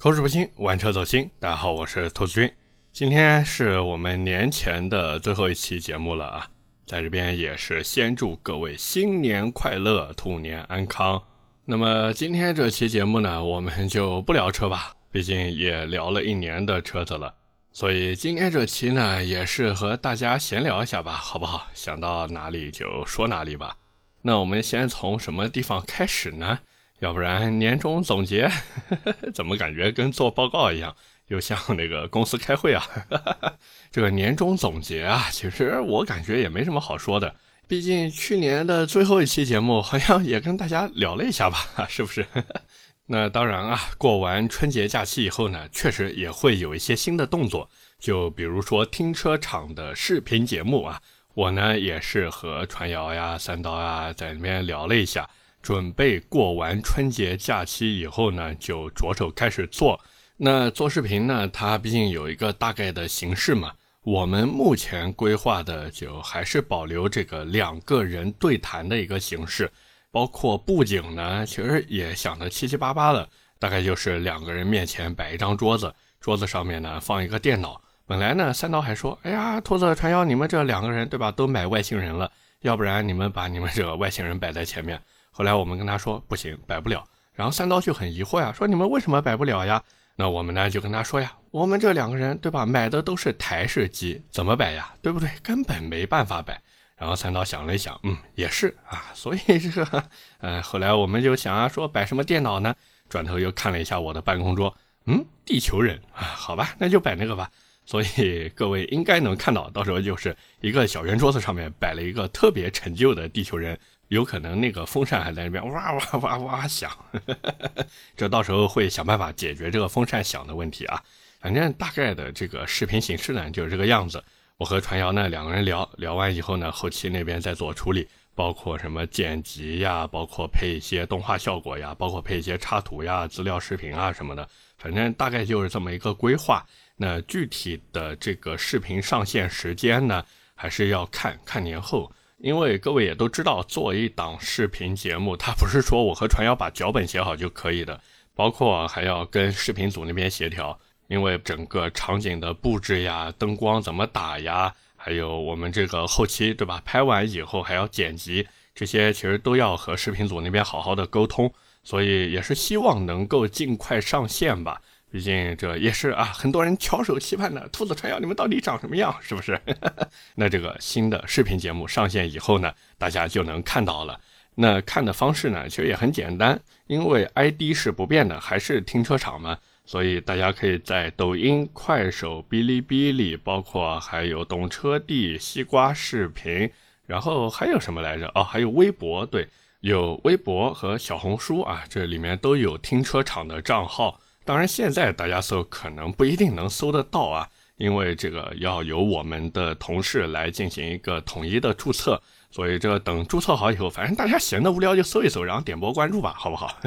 口齿不清，玩车走心。大家好，我是兔子君。今天是我们年前的最后一期节目了啊，在这边也是先祝各位新年快乐，兔年安康。那么今天这期节目呢，我们就不聊车吧，毕竟也聊了一年的车子了，所以今天这期呢，也是和大家闲聊一下吧，好不好？想到哪里就说哪里吧。那我们先从什么地方开始呢？要不然年终总结 怎么感觉跟做报告一样，又像那个公司开会啊？这个年终总结啊，其实我感觉也没什么好说的，毕竟去年的最后一期节目好像也跟大家聊了一下吧，是不是？那当然啊，过完春节假期以后呢，确实也会有一些新的动作，就比如说停车场的视频节目啊，我呢也是和传谣呀、三刀啊在里面聊了一下。准备过完春节假期以后呢，就着手开始做。那做视频呢，它毕竟有一个大概的形式嘛。我们目前规划的就还是保留这个两个人对谈的一个形式，包括布景呢，其实也想的七七八八的，大概就是两个人面前摆一张桌子，桌子上面呢放一个电脑。本来呢，三刀还说：“哎呀，兔子传谣，你们这两个人对吧，都买外星人了，要不然你们把你们这个外星人摆在前面。”后来我们跟他说不行，摆不了。然后三刀就很疑惑呀，说你们为什么摆不了呀？那我们呢就跟他说呀，我们这两个人对吧，买的都是台式机，怎么摆呀？对不对？根本没办法摆。然后三刀想了一想，嗯，也是啊。所以这个，呃，后来我们就想啊，说摆什么电脑呢？转头又看了一下我的办公桌，嗯，地球人啊，好吧，那就摆那个吧。所以各位应该能看到，到时候就是一个小圆桌子上面摆了一个特别陈旧的地球人。有可能那个风扇还在那边哇哇哇哇响，这到时候会想办法解决这个风扇响的问题啊。反正大概的这个视频形式呢就是这个样子。我和传谣呢两个人聊聊完以后呢，后期那边再做处理，包括什么剪辑呀，包括配一些动画效果呀，包括配一些插图呀、资料视频啊什么的。反正大概就是这么一个规划。那具体的这个视频上线时间呢，还是要看看年后。因为各位也都知道，做一档视频节目，它不是说我和传谣把脚本写好就可以的，包括还要跟视频组那边协调，因为整个场景的布置呀、灯光怎么打呀，还有我们这个后期对吧？拍完以后还要剪辑，这些其实都要和视频组那边好好的沟通，所以也是希望能够尽快上线吧。毕竟这也是啊，很多人翘首期盼的兔子传谣，你们到底长什么样？是不是？那这个新的视频节目上线以后呢，大家就能看到了。那看的方式呢，其实也很简单，因为 ID 是不变的，还是停车场嘛，所以大家可以在抖音、快手、哔哩哔哩，包括还有懂车帝、西瓜视频，然后还有什么来着？哦，还有微博，对，有微博和小红书啊，这里面都有停车场的账号。当然，现在大家搜可能不一定能搜得到啊，因为这个要由我们的同事来进行一个统一的注册，所以这等注册好以后，反正大家闲的无聊就搜一搜，然后点播关注吧，好不好？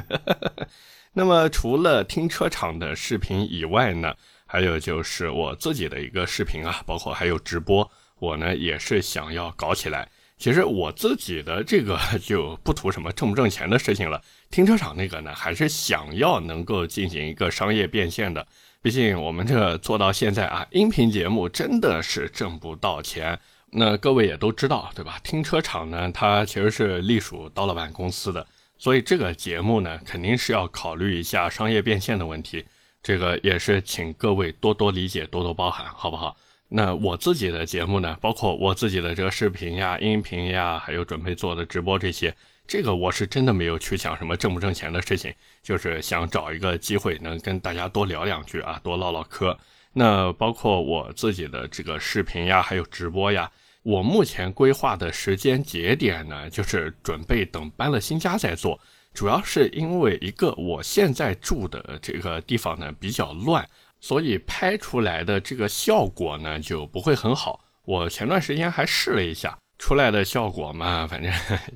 那么除了停车场的视频以外呢，还有就是我自己的一个视频啊，包括还有直播，我呢也是想要搞起来。其实我自己的这个 就不图什么挣不挣钱的事情了。停车场那个呢，还是想要能够进行一个商业变现的。毕竟我们这做到现在啊，音频节目真的是挣不到钱。那各位也都知道，对吧？停车场呢，它其实是隶属刀老板公司的，所以这个节目呢，肯定是要考虑一下商业变现的问题。这个也是请各位多多理解，多多包涵，好不好？那我自己的节目呢，包括我自己的这个视频呀、音频呀，还有准备做的直播这些，这个我是真的没有去想什么挣不挣钱的事情，就是想找一个机会能跟大家多聊两句啊，多唠唠嗑。那包括我自己的这个视频呀，还有直播呀，我目前规划的时间节点呢，就是准备等搬了新家再做，主要是因为一个我现在住的这个地方呢比较乱。所以拍出来的这个效果呢就不会很好。我前段时间还试了一下，出来的效果嘛，反正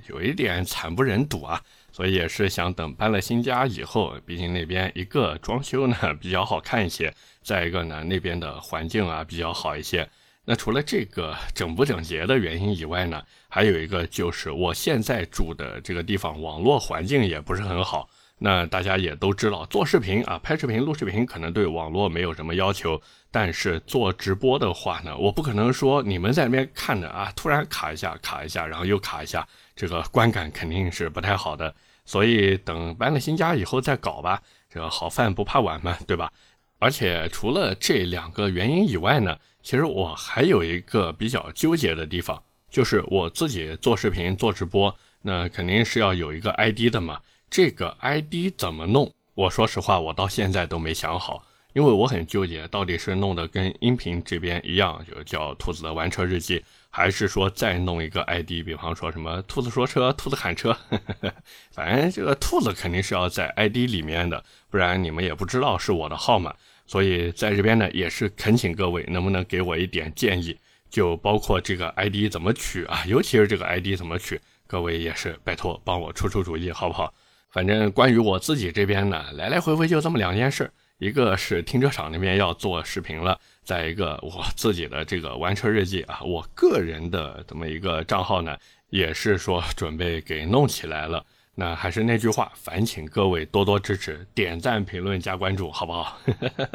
有一点惨不忍睹啊。所以也是想等搬了新家以后，毕竟那边一个装修呢比较好看一些，再一个呢那边的环境啊比较好一些。那除了这个整不整洁的原因以外呢，还有一个就是我现在住的这个地方网络环境也不是很好。那大家也都知道，做视频啊，拍视频、录视频可能对网络没有什么要求，但是做直播的话呢，我不可能说你们在那边看着啊，突然卡一下、卡一下，然后又卡一下，这个观感肯定是不太好的。所以等搬了新家以后再搞吧，这个好饭不怕晚嘛，对吧？而且除了这两个原因以外呢，其实我还有一个比较纠结的地方，就是我自己做视频、做直播，那肯定是要有一个 ID 的嘛。这个 ID 怎么弄？我说实话，我到现在都没想好，因为我很纠结，到底是弄得跟音频这边一样，就叫“兔子的玩车日记”，还是说再弄一个 ID，比方说什么“兔子说车”“兔子喊车”，呵呵反正这个兔子肯定是要在 ID 里面的，不然你们也不知道是我的号码。所以在这边呢，也是恳请各位能不能给我一点建议，就包括这个 ID 怎么取啊，尤其是这个 ID 怎么取，各位也是拜托帮我出出主意，好不好？反正关于我自己这边呢，来来回回就这么两件事，一个是停车场那边要做视频了，再一个我自己的这个玩车日记啊，我个人的这么一个账号呢，也是说准备给弄起来了。那还是那句话，烦请各位多多支持，点赞、评论、加关注，好不好？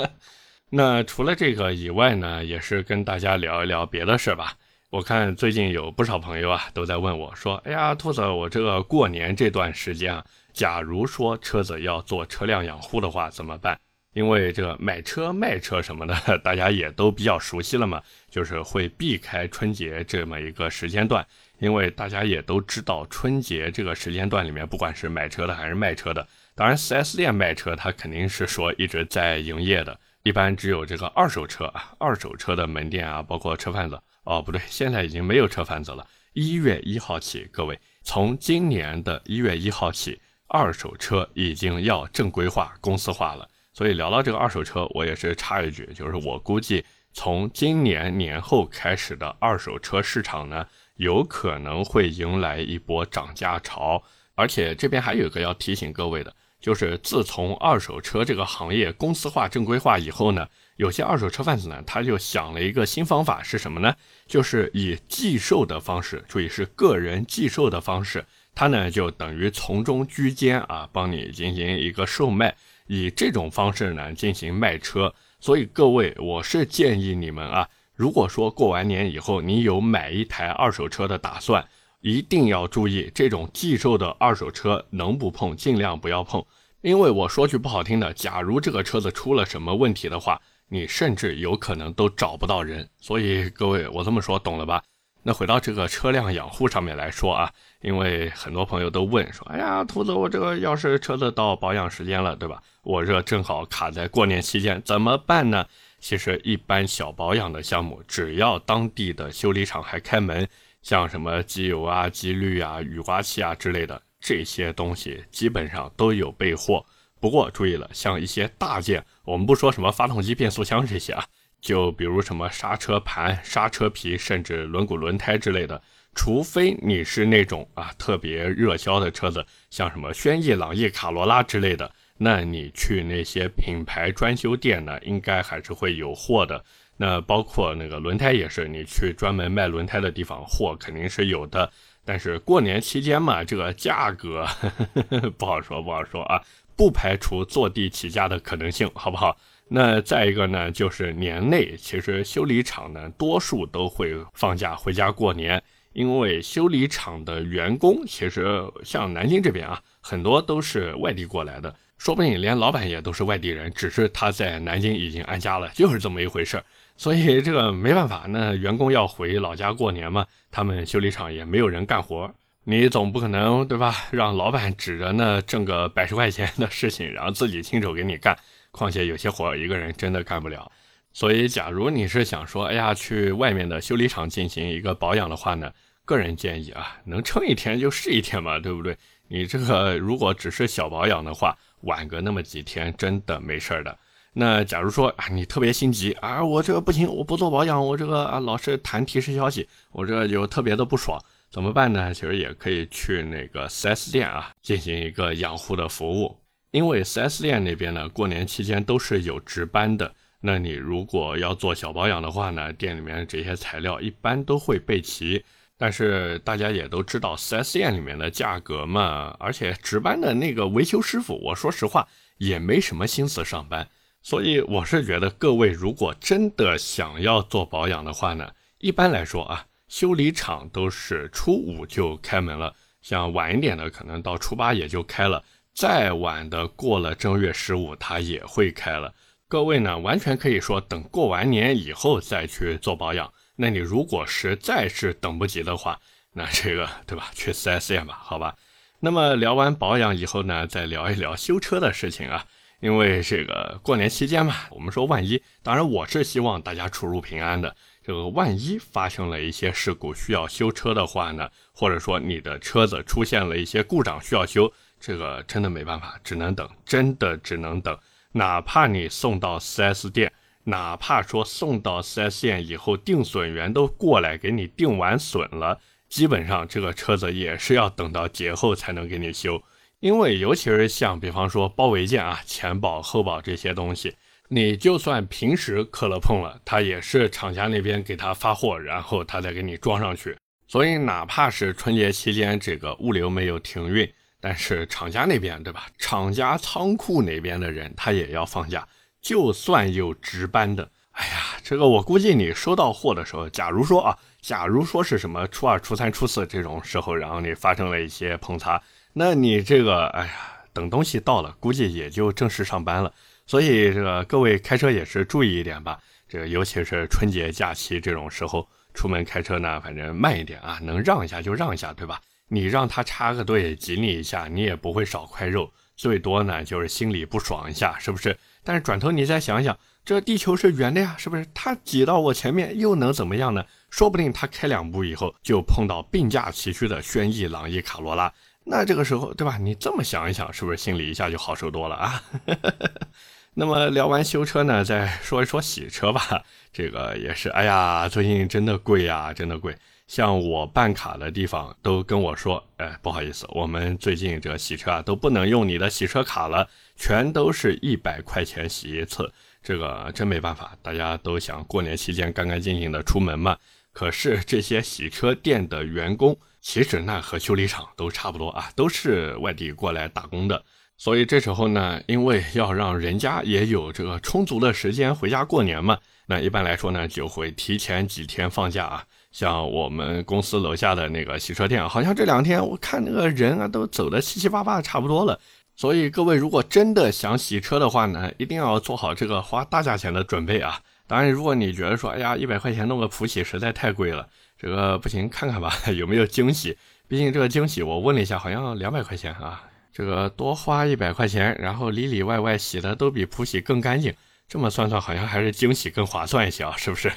那除了这个以外呢，也是跟大家聊一聊别的事吧。我看最近有不少朋友啊都在问我说：“哎呀，兔子，我这个过年这段时间啊，假如说车子要做车辆养护的话怎么办？因为这个买车卖车什么的，大家也都比较熟悉了嘛，就是会避开春节这么一个时间段。”因为大家也都知道，春节这个时间段里面，不管是买车的还是卖车的，当然 4S 店卖车，它肯定是说一直在营业的。一般只有这个二手车啊，二手车的门店啊，包括车贩子哦，不对，现在已经没有车贩子了。一月一号起，各位，从今年的一月一号起，二手车已经要正规化、公司化了。所以聊到这个二手车，我也是插一句，就是我估计从今年年后开始的二手车市场呢。有可能会迎来一波涨价潮，而且这边还有一个要提醒各位的，就是自从二手车这个行业公司化、正规化以后呢，有些二手车贩子呢，他就想了一个新方法，是什么呢？就是以寄售的方式，注意是个人寄售的方式，他呢就等于从中居间啊，帮你进行一个售卖，以这种方式呢进行卖车。所以各位，我是建议你们啊。如果说过完年以后你有买一台二手车的打算，一定要注意这种寄售的二手车能不碰尽量不要碰，因为我说句不好听的，假如这个车子出了什么问题的话，你甚至有可能都找不到人。所以各位，我这么说懂了吧？那回到这个车辆养护上面来说啊，因为很多朋友都问说，哎呀，兔子，我这个要是车子到保养时间了，对吧？我这正好卡在过年期间，怎么办呢？其实一般小保养的项目，只要当地的修理厂还开门，像什么机油啊、机滤啊、雨刮器啊之类的这些东西，基本上都有备货。不过注意了，像一些大件，我们不说什么发动机、变速箱这些啊，就比如什么刹车盘、刹车皮，甚至轮毂、轮胎之类的，除非你是那种啊特别热销的车子，像什么轩逸、朗逸、卡罗拉之类的。那你去那些品牌专修店呢，应该还是会有货的。那包括那个轮胎也是，你去专门卖轮胎的地方，货肯定是有的。但是过年期间嘛，这个价格呵呵呵不好说，不好说啊，不排除坐地起价的可能性，好不好？那再一个呢，就是年内其实修理厂呢，多数都会放假回家过年，因为修理厂的员工其实像南京这边啊，很多都是外地过来的。说不定连老板也都是外地人，只是他在南京已经安家了，就是这么一回事所以这个没办法，那员工要回老家过年嘛，他们修理厂也没有人干活，你总不可能对吧？让老板指着那挣个百十块钱的事情，然后自己亲手给你干。况且有些活一个人真的干不了。所以，假如你是想说，哎呀，去外面的修理厂进行一个保养的话呢，个人建议啊，能撑一天就是一天嘛，对不对？你这个如果只是小保养的话，晚个那么几天真的没事儿的。那假如说啊，你特别心急啊，我这个不行，我不做保养，我这个啊老是弹提示消息，我这就特别的不爽，怎么办呢？其实也可以去那个 4S 店啊进行一个养护的服务，因为 4S 店那边呢过年期间都是有值班的。那你如果要做小保养的话呢，店里面这些材料一般都会备齐。但是大家也都知道，4S 店里面的价格嘛，而且值班的那个维修师傅，我说实话也没什么心思上班，所以我是觉得各位如果真的想要做保养的话呢，一般来说啊，修理厂都是初五就开门了，像晚一点的可能到初八也就开了，再晚的过了正月十五它也会开了。各位呢，完全可以说等过完年以后再去做保养。那你如果实在是等不及的话，那这个对吧？去 4S 店吧，好吧。那么聊完保养以后呢，再聊一聊修车的事情啊。因为这个过年期间嘛，我们说万一，当然我是希望大家出入平安的。这个万一发生了一些事故需要修车的话呢，或者说你的车子出现了一些故障需要修，这个真的没办法，只能等，真的只能等。哪怕你送到 4S 店。哪怕说送到 4S 店以后，定损员都过来给你定完损了，基本上这个车子也是要等到节后才能给你修。因为尤其是像比方说包围件啊、前保后保这些东西，你就算平时磕了碰了，他也是厂家那边给他发货，然后他再给你装上去。所以哪怕是春节期间这个物流没有停运，但是厂家那边对吧？厂家仓库那边的人他也要放假。就算有值班的，哎呀，这个我估计你收到货的时候，假如说啊，假如说是什么初二、初三、初四这种时候，然后你发生了一些碰擦，那你这个，哎呀，等东西到了，估计也就正式上班了。所以这个各位开车也是注意一点吧，这个尤其是春节假期这种时候出门开车呢，反正慢一点啊，能让一下就让一下，对吧？你让他插个队挤你一下，你也不会少块肉，最多呢就是心里不爽一下，是不是？但是转头你再想想，这地球是圆的呀，是不是？他挤到我前面又能怎么样呢？说不定他开两步以后就碰到并驾齐驱的轩逸、朗逸、卡罗拉，那这个时候，对吧？你这么想一想，是不是心里一下就好受多了啊？那么聊完修车呢，再说一说洗车吧。这个也是，哎呀，最近真的贵呀，真的贵。像我办卡的地方都跟我说，哎，不好意思，我们最近这个洗车啊都不能用你的洗车卡了，全都是一百块钱洗一次。这个真没办法，大家都想过年期间干干净净的出门嘛。可是这些洗车店的员工，其实那和修理厂都差不多啊，都是外地过来打工的。所以这时候呢，因为要让人家也有这个充足的时间回家过年嘛，那一般来说呢，就会提前几天放假啊。像我们公司楼下的那个洗车店，好像这两天我看那个人啊都走的七七八八的差不多了。所以各位如果真的想洗车的话呢，一定要做好这个花大价钱的准备啊。当然，如果你觉得说，哎呀，一百块钱弄个普洗实在太贵了，这个不行，看看吧，有没有惊喜。毕竟这个惊喜，我问了一下，好像两百块钱啊。这个多花一百块钱，然后里里外外洗的都比普洗更干净，这么算算，好像还是惊喜更划算一些啊，是不是？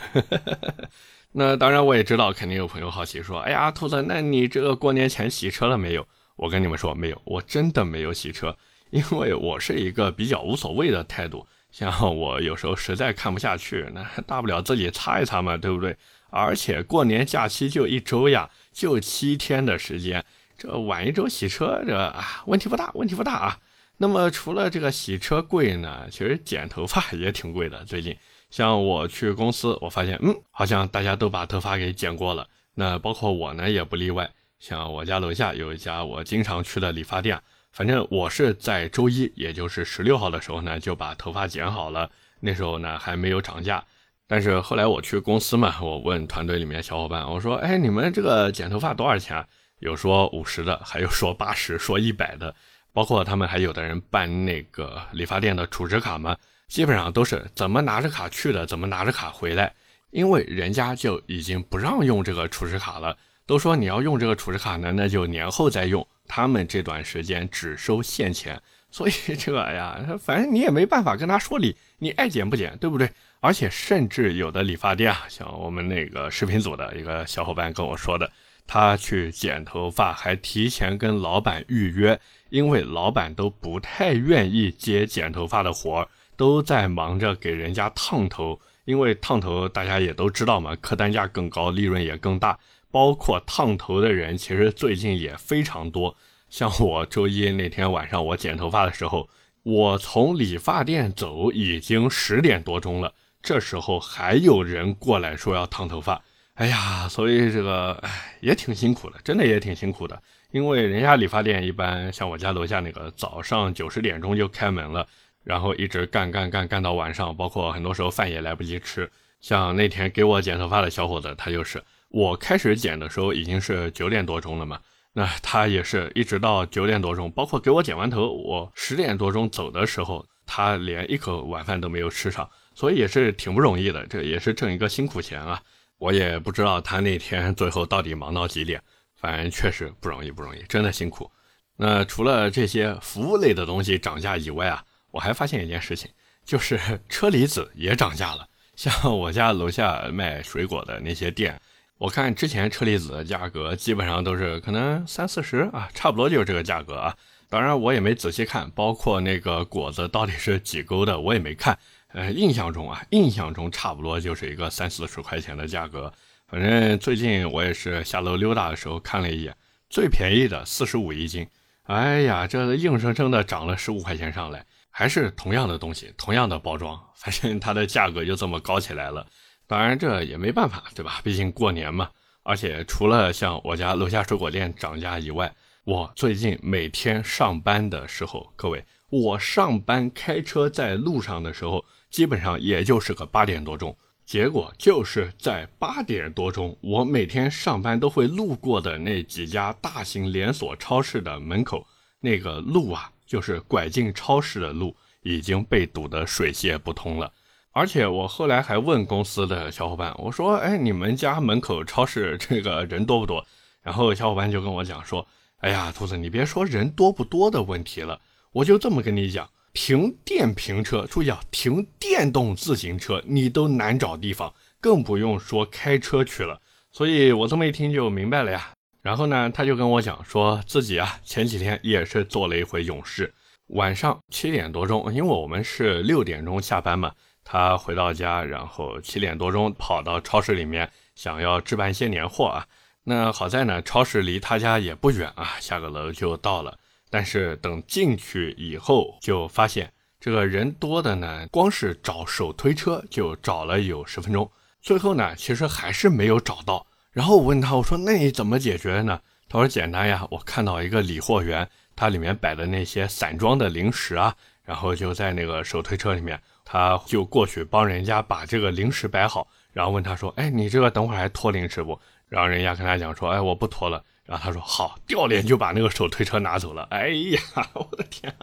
那当然，我也知道，肯定有朋友好奇说：“哎呀，兔子，那你这个过年前洗车了没有？”我跟你们说，没有，我真的没有洗车，因为我是一个比较无所谓的态度。像我有时候实在看不下去，那大不了自己擦一擦嘛，对不对？而且过年假期就一周呀，就七天的时间，这晚一周洗车，这啊问题不大，问题不大啊。那么除了这个洗车贵呢，其实剪头发也挺贵的，最近。像我去公司，我发现，嗯，好像大家都把头发给剪过了。那包括我呢，也不例外。像我家楼下有一家我经常去的理发店，反正我是在周一，也就是十六号的时候呢，就把头发剪好了。那时候呢还没有涨价。但是后来我去公司嘛，我问团队里面小伙伴，我说，哎，你们这个剪头发多少钱？有说五十的，还有说八十，说一百的。包括他们还有的人办那个理发店的储值卡嘛。基本上都是怎么拿着卡去的，怎么拿着卡回来，因为人家就已经不让用这个储值卡了，都说你要用这个储值卡呢，那就年后再用，他们这段时间只收现钱，所以这个呀，反正你也没办法跟他说理，你爱剪不剪，对不对？而且甚至有的理发店啊，像我们那个视频组的一个小伙伴跟我说的，他去剪头发还提前跟老板预约，因为老板都不太愿意接剪头发的活儿。都在忙着给人家烫头，因为烫头大家也都知道嘛，客单价更高，利润也更大。包括烫头的人，其实最近也非常多。像我周一那天晚上我剪头发的时候，我从理发店走已经十点多钟了，这时候还有人过来说要烫头发。哎呀，所以这个哎也挺辛苦的，真的也挺辛苦的。因为人家理发店一般像我家楼下那个，早上九十点钟就开门了，然后一直干干干干到晚上，包括很多时候饭也来不及吃。像那天给我剪头发的小伙子，他就是我开始剪的时候已经是九点多钟了嘛，那他也是一直到九点多钟，包括给我剪完头，我十点多钟走的时候，他连一口晚饭都没有吃上，所以也是挺不容易的，这也是挣一个辛苦钱啊。我也不知道他那天最后到底忙到几点。反正确实不容易，不容易，真的辛苦。那除了这些服务类的东西涨价以外啊，我还发现一件事情，就是 车厘子也涨价了。像我家楼下卖水果的那些店，我看之前车厘子的价格基本上都是可能三四十啊，差不多就是这个价格啊。当然我也没仔细看，包括那个果子到底是几勾的，我也没看。呃，印象中啊，印象中差不多就是一个三四十块钱的价格。反正最近我也是下楼溜达的时候看了一眼，最便宜的四十五一斤。哎呀，这硬生生的涨了十五块钱上来，还是同样的东西，同样的包装，反正它的价格就这么高起来了。当然这也没办法，对吧？毕竟过年嘛。而且除了像我家楼下水果店涨价以外，我最近每天上班的时候，各位，我上班开车在路上的时候，基本上也就是个八点多钟。结果就是在八点多钟，我每天上班都会路过的那几家大型连锁超市的门口，那个路啊，就是拐进超市的路，已经被堵得水泄不通了。而且我后来还问公司的小伙伴，我说：“哎，你们家门口超市这个人多不多？”然后小伙伴就跟我讲说：“哎呀，兔子，你别说人多不多的问题了，我就这么跟你讲。”停电瓶车，注意啊，停电动自行车你都难找地方，更不用说开车去了。所以我这么一听就明白了呀。然后呢，他就跟我讲说自己啊前几天也是做了一回勇士，晚上七点多钟，因为我们是六点钟下班嘛，他回到家，然后七点多钟跑到超市里面想要置办一些年货啊。那好在呢，超市离他家也不远啊，下个楼就到了。但是等进去以后，就发现这个人多的呢，光是找手推车就找了有十分钟，最后呢，其实还是没有找到。然后我问他，我说那你怎么解决呢？他说简单呀，我看到一个理货员，他里面摆的那些散装的零食啊，然后就在那个手推车里面，他就过去帮人家把这个零食摆好，然后问他说，哎，你这个等会儿还拖零食不？然后人家跟他讲说，哎，我不拖了。然后他说好，掉脸就把那个手推车拿走了。哎呀，我的天！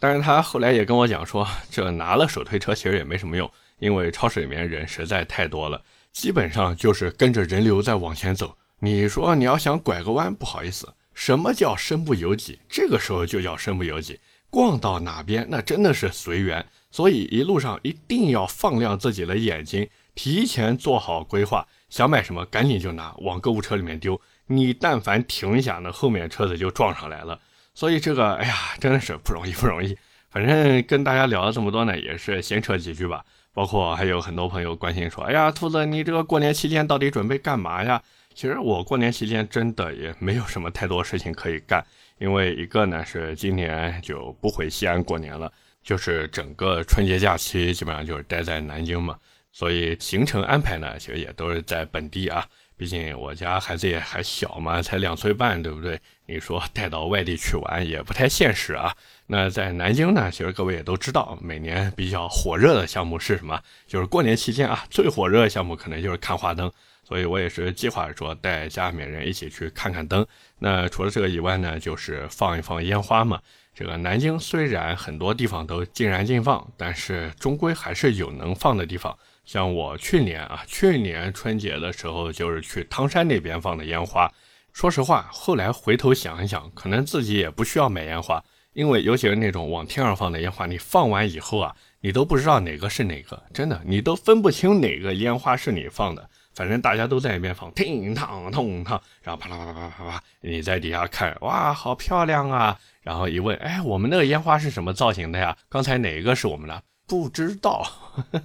但是他后来也跟我讲说，这拿了手推车其实也没什么用，因为超市里面人实在太多了，基本上就是跟着人流在往前走。你说你要想拐个弯，不好意思，什么叫身不由己？这个时候就叫身不由己。逛到哪边那真的是随缘，所以一路上一定要放亮自己的眼睛，提前做好规划，想买什么赶紧就拿，往购物车里面丢。你但凡停一下，那后面车子就撞上来了。所以这个，哎呀，真的是不容易，不容易。反正跟大家聊了这么多呢，也是闲扯几句吧。包括还有很多朋友关心说，哎呀，兔子，你这个过年期间到底准备干嘛呀？其实我过年期间真的也没有什么太多事情可以干，因为一个呢是今年就不回西安过年了，就是整个春节假期基本上就是待在南京嘛，所以行程安排呢，其实也都是在本地啊。毕竟我家孩子也还小嘛，才两岁半，对不对？你说带到外地去玩也不太现实啊。那在南京呢，其实各位也都知道，每年比较火热的项目是什么？就是过年期间啊，最火热的项目可能就是看花灯。所以我也是计划说带家里面人一起去看看灯。那除了这个以外呢，就是放一放烟花嘛。这个南京虽然很多地方都禁燃禁放，但是终归还是有能放的地方。像我去年啊，去年春节的时候就是去汤山那边放的烟花。说实话，后来回头想一想，可能自己也不需要买烟花，因为尤其是那种往天上放的烟花，你放完以后啊，你都不知道哪个是哪个，真的，你都分不清哪个烟花是你放的。反正大家都在那边放，叮当咚当，然后啪啦啪啦啪啪啪，你在底下看，哇，好漂亮啊！然后一问，哎，我们那个烟花是什么造型的呀？刚才哪个是我们的？不知道，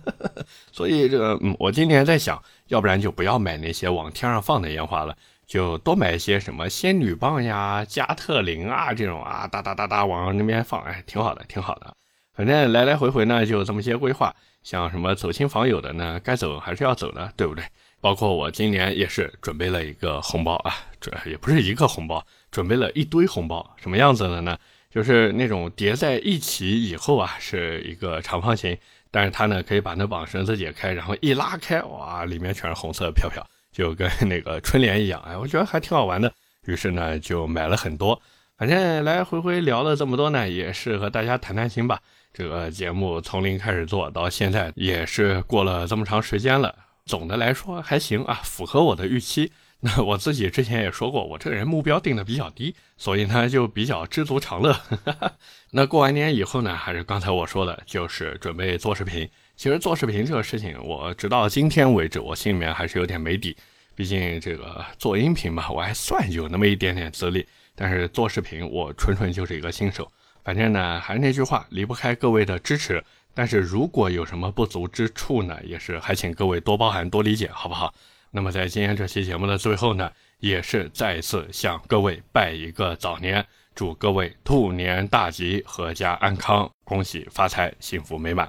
所以这个，我今年在想，要不然就不要买那些往天上放的烟花了，就多买一些什么仙女棒呀、加特林啊这种啊，哒哒哒哒往那边放，哎，挺好的，挺好的。反正来来回回呢，就这么些规划。像什么走亲访友的呢，该走还是要走的，对不对？包括我今年也是准备了一个红包啊，准也不是一个红包，准备了一堆红包，什么样子的呢？就是那种叠在一起以后啊，是一个长方形，但是它呢可以把那绑绳子解开，然后一拉开，哇，里面全是红色飘飘，就跟那个春联一样，哎，我觉得还挺好玩的。于是呢就买了很多，反正来来回回聊了这么多呢，也是和大家谈谈心吧。这个节目从零开始做到现在，也是过了这么长时间了。总的来说还行啊，符合我的预期。那我自己之前也说过，我这个人目标定的比较低，所以呢就比较知足常乐。那过完年以后呢，还是刚才我说的，就是准备做视频。其实做视频这个事情，我直到今天为止，我心里面还是有点没底。毕竟这个做音频嘛，我还算有那么一点点资历，但是做视频，我纯纯就是一个新手。反正呢，还是那句话，离不开各位的支持。但是如果有什么不足之处呢，也是还请各位多包涵、多理解，好不好？那么在今天这期节目的最后呢，也是再一次向各位拜一个早年，祝各位兔年大吉，阖家安康，恭喜发财，幸福美满。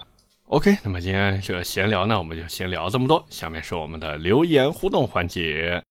OK，那么今天这个闲聊呢，我们就先聊这么多。下面是我们的留言互动环节。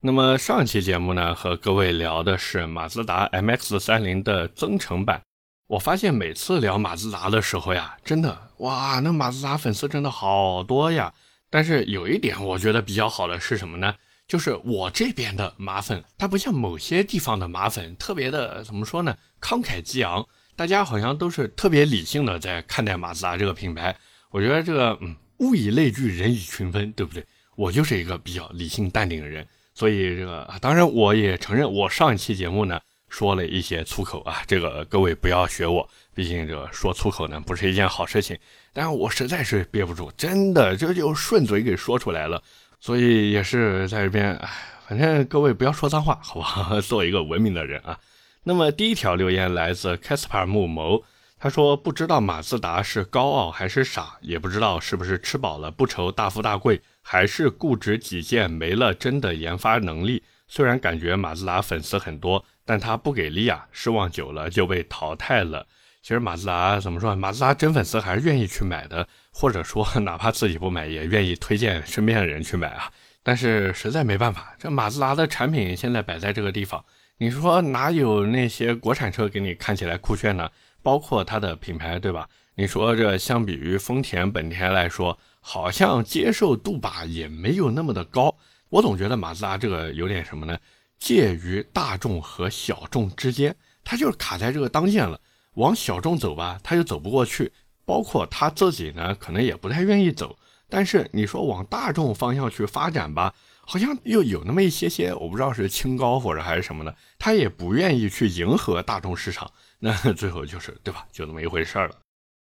那么上期节目呢，和各位聊的是马自达 MX-30 的增程版。我发现每次聊马自达的时候呀，真的哇，那马自达粉丝真的好多呀。但是有一点我觉得比较好的是什么呢？就是我这边的马粉，它不像某些地方的马粉特别的怎么说呢？慷慨激昂，大家好像都是特别理性的在看待马自达这个品牌。我觉得这个嗯，物以类聚，人以群分，对不对？我就是一个比较理性淡定的人，所以这个当然我也承认，我上一期节目呢。说了一些粗口啊，这个各位不要学我，毕竟这个说粗口呢不是一件好事情。但是我实在是憋不住，真的这就顺嘴给说出来了，所以也是在这边，哎，反正各位不要说脏话，好不好？做一个文明的人啊。那么第一条留言来自 Caspar 木谋，他说不知道马自达是高傲还是傻，也不知道是不是吃饱了不愁大富大贵，还是固执己见没了真的研发能力。虽然感觉马自达粉丝很多。但他不给力啊，失望久了就被淘汰了。其实马自达怎么说？马自达真粉丝还是愿意去买的，或者说哪怕自己不买，也愿意推荐身边的人去买啊。但是实在没办法，这马自达的产品现在摆在这个地方，你说哪有那些国产车给你看起来酷炫呢？包括它的品牌，对吧？你说这相比于丰田、本田来说，好像接受度吧也没有那么的高。我总觉得马自达这个有点什么呢？介于大众和小众之间，它就是卡在这个当间了。往小众走吧，它又走不过去。包括他自己呢，可能也不太愿意走。但是你说往大众方向去发展吧，好像又有那么一些些，我不知道是清高或者还是什么的，他也不愿意去迎合大众市场。那 最后就是对吧？就那么一回事儿了。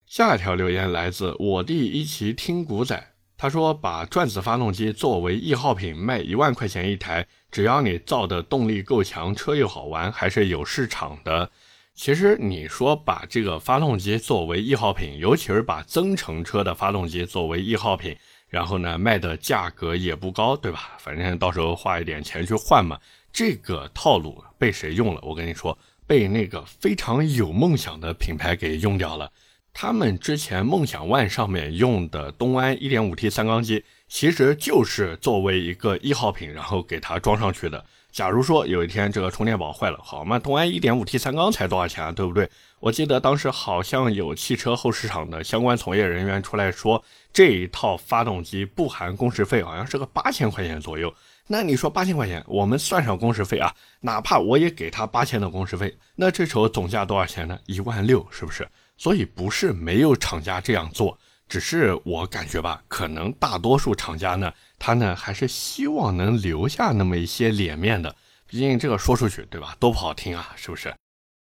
下一条留言来自我弟一起听古仔。他说：“把转子发动机作为易耗品卖一万块钱一台，只要你造的动力够强，车又好玩，还是有市场的。其实你说把这个发动机作为易耗品，尤其是把增程车的发动机作为易耗品，然后呢卖的价格也不高，对吧？反正到时候花一点钱去换嘛。这个套路被谁用了？我跟你说，被那个非常有梦想的品牌给用掉了。”他们之前梦想 ONE 上面用的东安 1.5T 三缸机，其实就是作为一个一号品，然后给它装上去的。假如说有一天这个充电宝坏了，好嘛，东安 1.5T 三缸才多少钱啊，对不对？我记得当时好像有汽车后市场的相关从业人员出来说，这一套发动机不含工时费，好像是个八千块钱左右。那你说八千块钱，我们算上工时费啊，哪怕我也给他八千的工时费，那这时候总价多少钱呢？一万六，是不是？所以不是没有厂家这样做，只是我感觉吧，可能大多数厂家呢，他呢还是希望能留下那么一些脸面的，毕竟这个说出去，对吧？多不好听啊，是不是？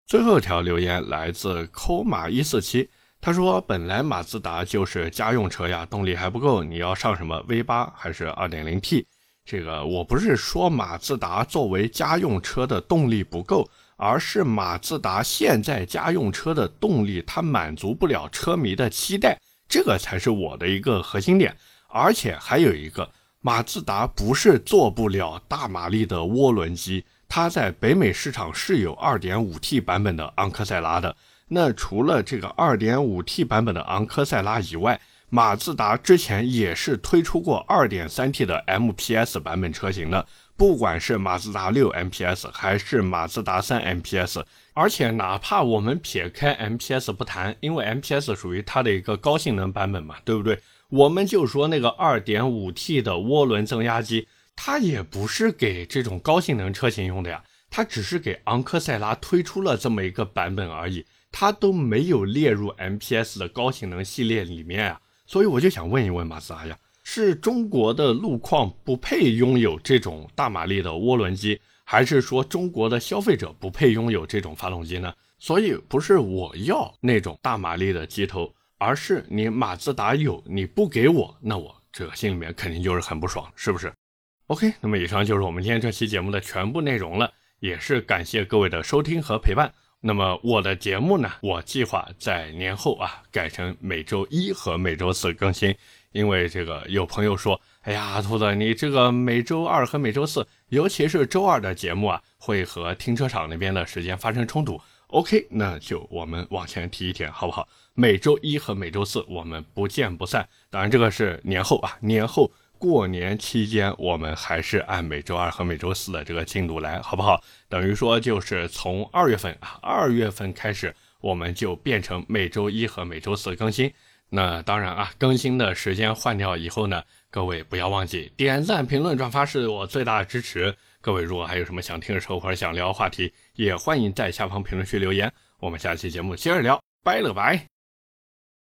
最后一条留言来自抠马一四七，他说：“本来马自达就是家用车呀，动力还不够，你要上什么 V 八还是二点零 T？这个我不是说马自达作为家用车的动力不够。”而是马自达现在家用车的动力，它满足不了车迷的期待，这个才是我的一个核心点。而且还有一个，马自达不是做不了大马力的涡轮机，它在北美市场是有 2.5T 版本的昂克赛拉的。那除了这个 2.5T 版本的昂克赛拉以外，马自达之前也是推出过 2.3T 的 MPS 版本车型的，不管是马自达六 MPS 还是马自达三 MPS，而且哪怕我们撇开 MPS 不谈，因为 MPS 属于它的一个高性能版本嘛，对不对？我们就说那个 2.5T 的涡轮增压机，它也不是给这种高性能车型用的呀，它只是给昂克赛拉推出了这么一个版本而已，它都没有列入 MPS 的高性能系列里面啊。所以我就想问一问马自达呀，是中国的路况不配拥有这种大马力的涡轮机，还是说中国的消费者不配拥有这种发动机呢？所以不是我要那种大马力的机头，而是你马自达有你不给我，那我这个心里面肯定就是很不爽，是不是？OK，那么以上就是我们今天这期节目的全部内容了，也是感谢各位的收听和陪伴。那么我的节目呢，我计划在年后啊改成每周一和每周四更新，因为这个有朋友说，哎呀，兔子你这个每周二和每周四，尤其是周二的节目啊，会和停车场那边的时间发生冲突。OK，那就我们往前提一天，好不好？每周一和每周四我们不见不散。当然这个是年后啊，年后。过年期间，我们还是按每周二和每周四的这个进度来，好不好？等于说就是从二月份啊，二月份开始，我们就变成每周一和每周四更新。那当然啊，更新的时间换掉以后呢，各位不要忘记点赞、评论、转发是我最大的支持。各位如果还有什么想听的时候或者想聊的话题，也欢迎在下方评论区留言。我们下期节目接着聊，拜了拜。